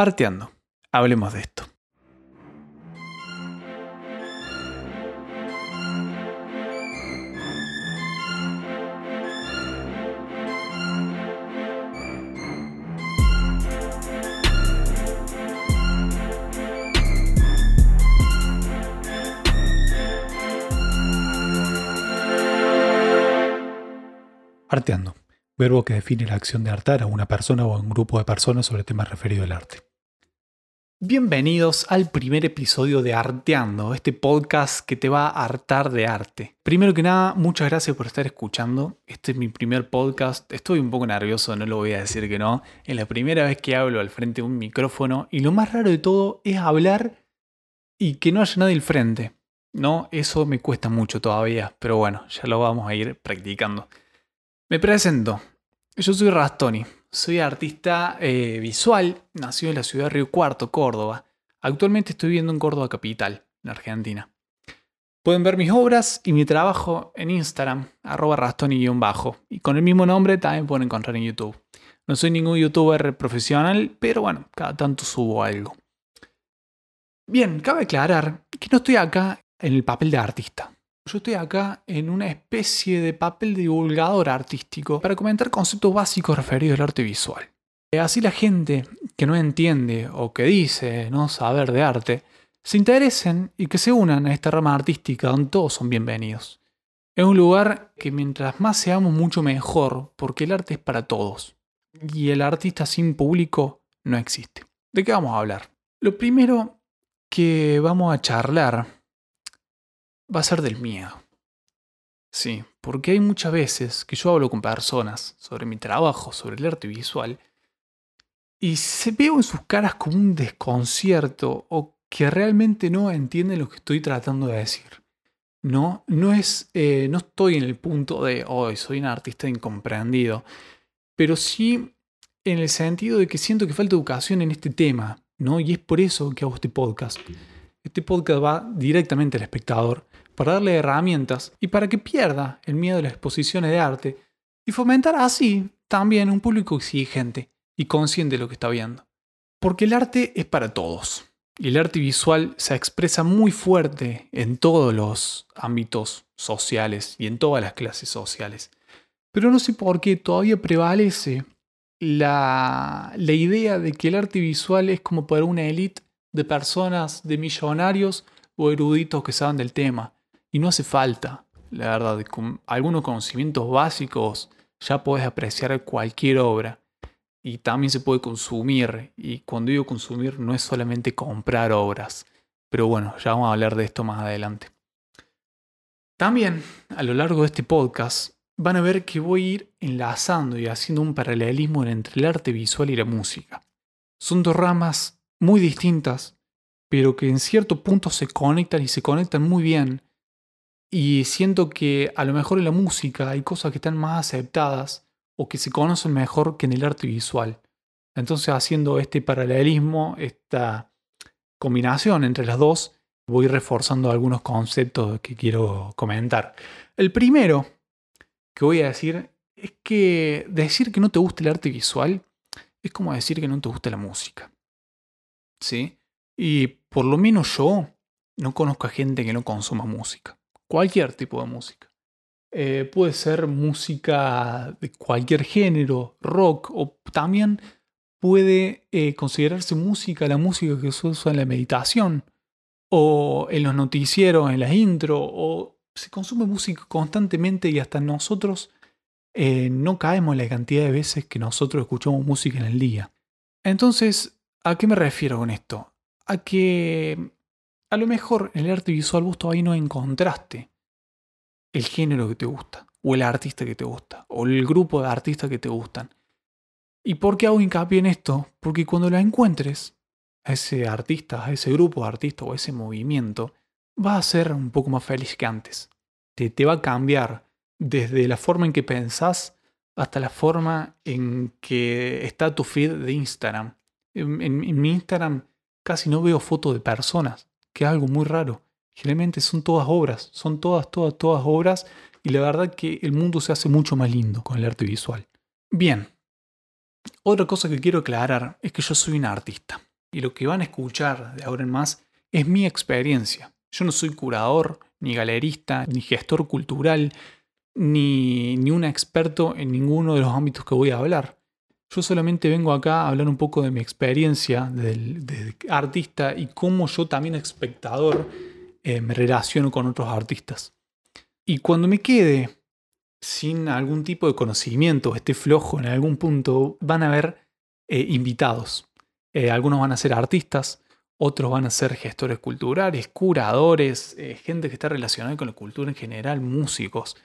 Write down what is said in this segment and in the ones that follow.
Arteando. Hablemos de esto. Arteando, verbo que define la acción de hartar a una persona o a un grupo de personas sobre temas referidos al arte. Bienvenidos al primer episodio de Arteando, este podcast que te va a hartar de arte. Primero que nada, muchas gracias por estar escuchando. Este es mi primer podcast. Estoy un poco nervioso, no lo voy a decir que no. Es la primera vez que hablo al frente de un micrófono y lo más raro de todo es hablar y que no haya nadie al frente. No, eso me cuesta mucho todavía, pero bueno, ya lo vamos a ir practicando. Me presento. Yo soy Rastoni. Soy artista eh, visual, nacido en la ciudad de Río Cuarto, Córdoba. Actualmente estoy viviendo en Córdoba Capital, en Argentina. Pueden ver mis obras y mi trabajo en Instagram, arroba rastoni-bajo. Y con el mismo nombre también pueden encontrar en YouTube. No soy ningún youtuber profesional, pero bueno, cada tanto subo algo. Bien, cabe aclarar que no estoy acá en el papel de artista. Yo estoy acá en una especie de papel divulgador artístico para comentar conceptos básicos referidos al arte visual. Así la gente que no entiende o que dice no saber de arte, se interesen y que se unan a esta rama artística donde todos son bienvenidos. Es un lugar que mientras más seamos mucho mejor, porque el arte es para todos. Y el artista sin público no existe. ¿De qué vamos a hablar? Lo primero que vamos a charlar va a ser del miedo. Sí, porque hay muchas veces que yo hablo con personas sobre mi trabajo, sobre el arte visual, y se veo en sus caras como un desconcierto o que realmente no entienden lo que estoy tratando de decir. No, no es, eh, no estoy en el punto de hoy soy un artista incomprendido, pero sí en el sentido de que siento que falta educación en este tema, ¿no? Y es por eso que hago este podcast. Este podcast va directamente al espectador para darle herramientas y para que pierda el miedo de las exposiciones de arte y fomentar así también un público exigente y consciente de lo que está viendo. Porque el arte es para todos y el arte visual se expresa muy fuerte en todos los ámbitos sociales y en todas las clases sociales. Pero no sé por qué todavía prevalece la, la idea de que el arte visual es como para una élite de personas, de millonarios o eruditos que saben del tema. Y no hace falta, la verdad, con algunos conocimientos básicos ya puedes apreciar cualquier obra. Y también se puede consumir. Y cuando digo consumir no es solamente comprar obras. Pero bueno, ya vamos a hablar de esto más adelante. También a lo largo de este podcast van a ver que voy a ir enlazando y haciendo un paralelismo entre el arte visual y la música. Son dos ramas muy distintas, pero que en cierto punto se conectan y se conectan muy bien y siento que a lo mejor en la música hay cosas que están más aceptadas o que se conocen mejor que en el arte visual. Entonces haciendo este paralelismo, esta combinación entre las dos, voy reforzando algunos conceptos que quiero comentar. El primero que voy a decir es que decir que no te gusta el arte visual es como decir que no te gusta la música. ¿Sí? Y por lo menos yo no conozco a gente que no consuma música cualquier tipo de música. Eh, puede ser música de cualquier género, rock, o también puede eh, considerarse música la música que se usa en la meditación, o en los noticieros, en las intro, o se consume música constantemente y hasta nosotros eh, no caemos en la cantidad de veces que nosotros escuchamos música en el día. Entonces, ¿a qué me refiero con esto? A que a lo mejor en el arte visual vos todavía no encontraste el género que te gusta, o el artista que te gusta, o el grupo de artistas que te gustan. ¿Y por qué hago hincapié en esto? Porque cuando la encuentres, a ese artista, a ese grupo de artistas o a ese movimiento, vas a ser un poco más feliz que antes. Te, te va a cambiar desde la forma en que pensás hasta la forma en que está tu feed de Instagram. En, en mi Instagram casi no veo fotos de personas que es algo muy raro. Generalmente son todas obras, son todas, todas, todas obras y la verdad que el mundo se hace mucho más lindo con el arte visual. Bien, otra cosa que quiero aclarar es que yo soy un artista. y lo que van a escuchar de ahora en más es mi experiencia. Yo no soy curador, ni galerista, ni gestor cultural, ni, ni un experto en ninguno de los ámbitos que voy a hablar. Yo solamente vengo acá a hablar un poco de mi experiencia de, artista y cómo yo también espectador eh, me relaciono con otros artistas. Y cuando me quede sin algún tipo de conocimiento, esté flojo en algún punto, van a haber eh, invitados. Eh, algunos van a ser artistas, otros van a ser gestores culturales, curadores, gente que está relacionada con la cultura en general, músicos.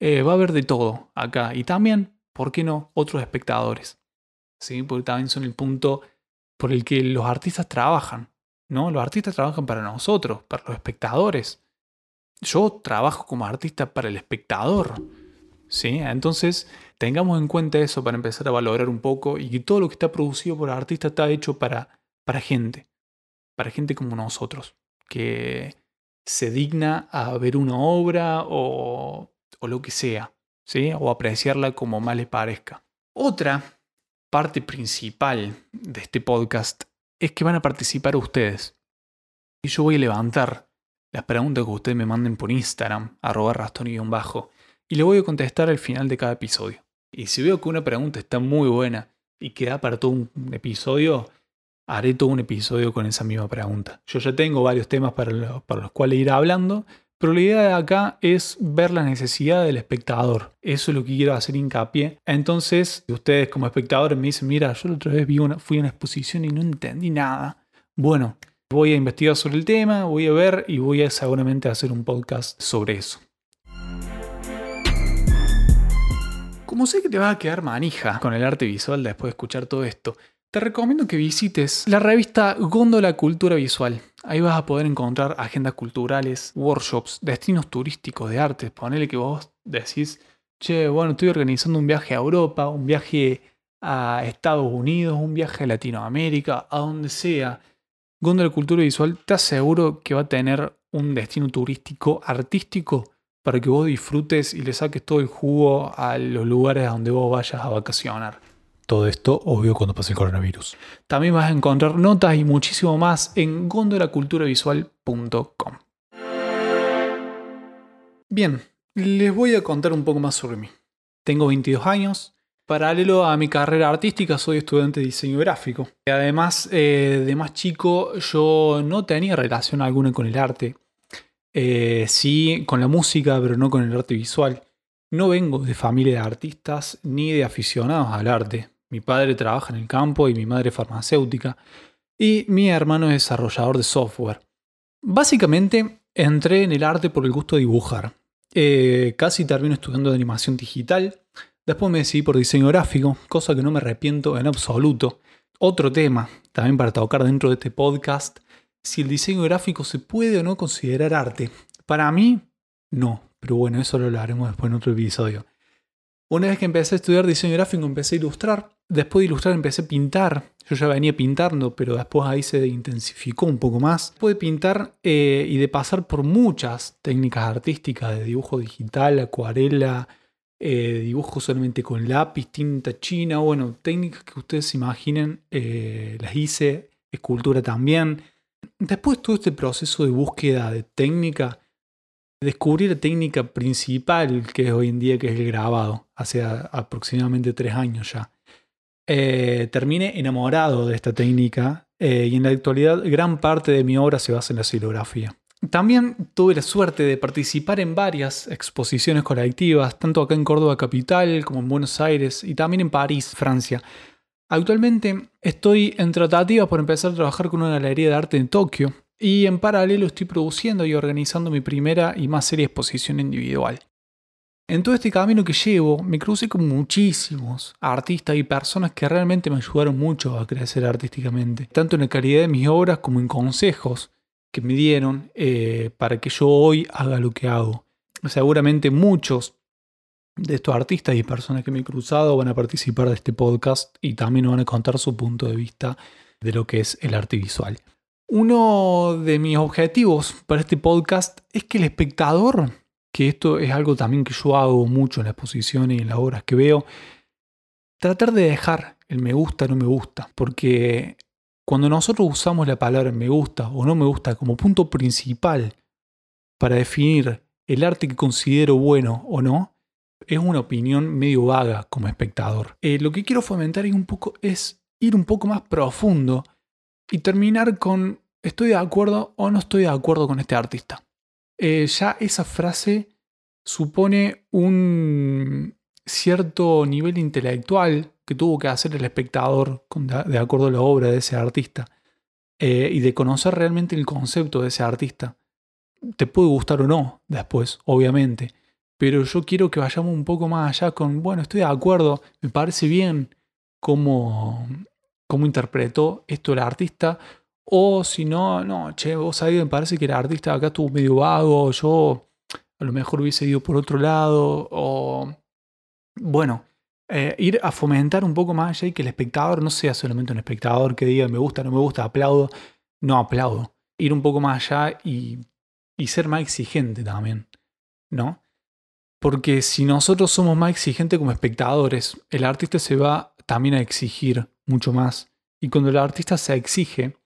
va a haber de todo acá. Y también, ¿por qué no?, otros espectadores. ¿Sí? porque también son el punto por el que los artistas trabajan. ¿no? Los artistas trabajan para nosotros, para los espectadores. Yo trabajo como artista para el espectador. ¿sí? Entonces, tengamos en cuenta eso para empezar a valorar un poco y que todo lo que está producido por artistas está hecho para, para gente, para gente como nosotros, que se digna a ver una obra o, o lo que sea, ¿sí? o apreciarla como más le parezca. Otra parte principal de este podcast es que van a participar ustedes. Y yo voy a levantar las preguntas que ustedes me manden por Instagram, arroba rastón-bajo, y le voy a contestar al final de cada episodio. Y si veo que una pregunta está muy buena y queda para todo un episodio, haré todo un episodio con esa misma pregunta. Yo ya tengo varios temas para, para los cuales ir hablando, pero la idea de acá es ver la necesidad del espectador. Eso es lo que quiero hacer hincapié. Entonces, si ustedes como espectadores me dicen, mira, yo la otra vez fui a una exposición y no entendí nada. Bueno, voy a investigar sobre el tema, voy a ver y voy a seguramente hacer un podcast sobre eso. Como sé que te vas a quedar manija con el arte visual después de escuchar todo esto, te recomiendo que visites la revista Góndola Cultura Visual. Ahí vas a poder encontrar agendas culturales, workshops, destinos turísticos de arte. Ponele que vos decís, che, bueno, estoy organizando un viaje a Europa, un viaje a Estados Unidos, un viaje a Latinoamérica, a donde sea. Góndola Cultura Visual te aseguro que va a tener un destino turístico artístico para que vos disfrutes y le saques todo el jugo a los lugares a donde vos vayas a vacacionar. Todo esto, obvio, cuando pase el coronavirus. También vas a encontrar notas y muchísimo más en gondolaculturavisual.com. Bien, les voy a contar un poco más sobre mí. Tengo 22 años. Paralelo a mi carrera artística, soy estudiante de diseño gráfico. Además, eh, de más chico, yo no tenía relación alguna con el arte. Eh, sí, con la música, pero no con el arte visual. No vengo de familia de artistas ni de aficionados al arte. Mi padre trabaja en el campo y mi madre farmacéutica. Y mi hermano es desarrollador de software. Básicamente entré en el arte por el gusto de dibujar. Eh, casi termino estudiando de animación digital. Después me decidí por diseño gráfico, cosa que no me arrepiento en absoluto. Otro tema, también para tocar dentro de este podcast, si el diseño gráfico se puede o no considerar arte. Para mí, no. Pero bueno, eso lo hablaremos después en otro episodio. Una vez que empecé a estudiar diseño gráfico, empecé a ilustrar. Después de ilustrar, empecé a pintar. Yo ya venía pintando, pero después ahí se intensificó un poco más. Después de pintar eh, y de pasar por muchas técnicas artísticas de dibujo digital, acuarela, eh, dibujo solamente con lápiz, tinta china, bueno, técnicas que ustedes imaginen, eh, las hice, escultura también. Después de todo este proceso de búsqueda de técnica, descubrí la técnica principal que es hoy en día, que es el grabado, hace aproximadamente tres años ya. Eh, terminé enamorado de esta técnica eh, y en la actualidad gran parte de mi obra se basa en la silografía. También tuve la suerte de participar en varias exposiciones colectivas, tanto acá en Córdoba Capital como en Buenos Aires y también en París, Francia. Actualmente estoy en tratativa por empezar a trabajar con una galería de arte en Tokio, y en paralelo estoy produciendo y organizando mi primera y más seria exposición individual. En todo este camino que llevo, me crucé con muchísimos artistas y personas que realmente me ayudaron mucho a crecer artísticamente, tanto en la calidad de mis obras como en consejos que me dieron eh, para que yo hoy haga lo que hago. Seguramente muchos de estos artistas y personas que me he cruzado van a participar de este podcast y también van a contar su punto de vista de lo que es el arte visual. Uno de mis objetivos para este podcast es que el espectador, que esto es algo también que yo hago mucho en las exposiciones y en las obras que veo, tratar de dejar el me gusta, no me gusta, porque cuando nosotros usamos la palabra me gusta o no me gusta como punto principal para definir el arte que considero bueno o no, es una opinión medio vaga como espectador. Eh, lo que quiero fomentar es, un poco, es ir un poco más profundo y terminar con estoy de acuerdo o no estoy de acuerdo con este artista. Eh, ya esa frase supone un cierto nivel intelectual que tuvo que hacer el espectador de acuerdo a la obra de ese artista eh, y de conocer realmente el concepto de ese artista. Te puede gustar o no después, obviamente, pero yo quiero que vayamos un poco más allá con, bueno, estoy de acuerdo, me parece bien cómo, cómo interpretó esto el artista, o si no, no, che, vos sabés, me parece que el artista acá estuvo medio vago, yo a lo mejor hubiese ido por otro lado, o bueno, eh, ir a fomentar un poco más allá y que el espectador no sea solamente un espectador que diga me gusta, no me gusta, aplaudo, no aplaudo. Ir un poco más allá y, y ser más exigente también, ¿no? Porque si nosotros somos más exigentes como espectadores, el artista se va también a exigir mucho más. Y cuando el artista se exige,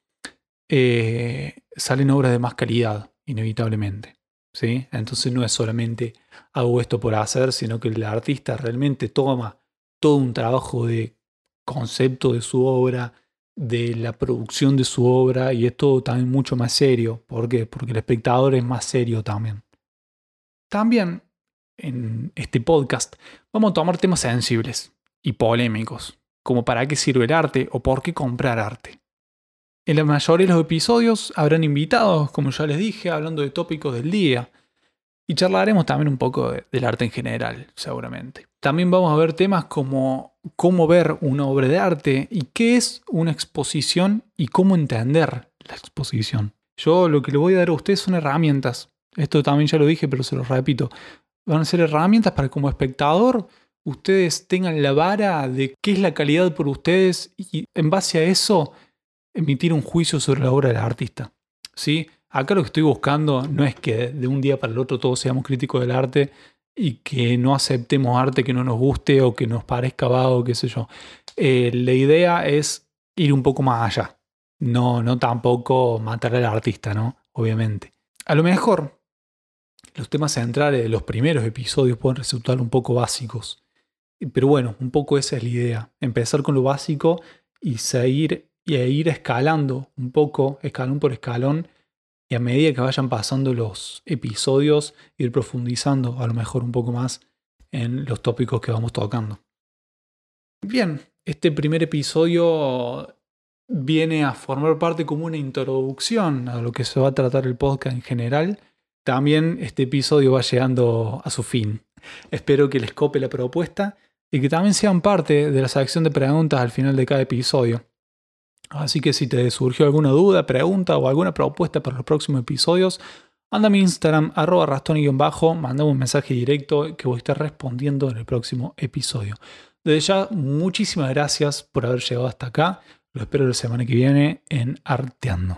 eh, salen obras de más calidad, inevitablemente. ¿sí? Entonces no es solamente hago esto por hacer, sino que el artista realmente toma todo un trabajo de concepto de su obra, de la producción de su obra, y es todo también mucho más serio. ¿Por qué? Porque el espectador es más serio también. También en este podcast vamos a tomar temas sensibles y polémicos, como para qué sirve el arte o por qué comprar arte. En la mayoría de los episodios habrán invitados, como ya les dije, hablando de tópicos del día. Y charlaremos también un poco del arte en general, seguramente. También vamos a ver temas como cómo ver una obra de arte y qué es una exposición y cómo entender la exposición. Yo lo que le voy a dar a ustedes son herramientas. Esto también ya lo dije, pero se lo repito. Van a ser herramientas para que como espectador ustedes tengan la vara de qué es la calidad por ustedes y en base a eso emitir un juicio sobre la obra del artista. ¿sí? Acá lo que estoy buscando no es que de un día para el otro todos seamos críticos del arte y que no aceptemos arte que no nos guste o que nos parezca vago, qué sé yo. Eh, la idea es ir un poco más allá. No, no tampoco matar al artista, ¿no? Obviamente. A lo mejor los temas centrales de los primeros episodios pueden resultar un poco básicos. Pero bueno, un poco esa es la idea. Empezar con lo básico y seguir y a ir escalando un poco, escalón por escalón, y a medida que vayan pasando los episodios, ir profundizando a lo mejor un poco más en los tópicos que vamos tocando. Bien, este primer episodio viene a formar parte como una introducción a lo que se va a tratar el podcast en general. También este episodio va llegando a su fin. Espero que les cope la propuesta y que también sean parte de la sección de preguntas al final de cada episodio. Así que si te surgió alguna duda, pregunta o alguna propuesta para los próximos episodios, anda a mi Instagram, arroba rastoni-bajo, mandame un mensaje directo que voy a estar respondiendo en el próximo episodio. Desde ya, muchísimas gracias por haber llegado hasta acá. Lo espero la semana que viene en Arteando.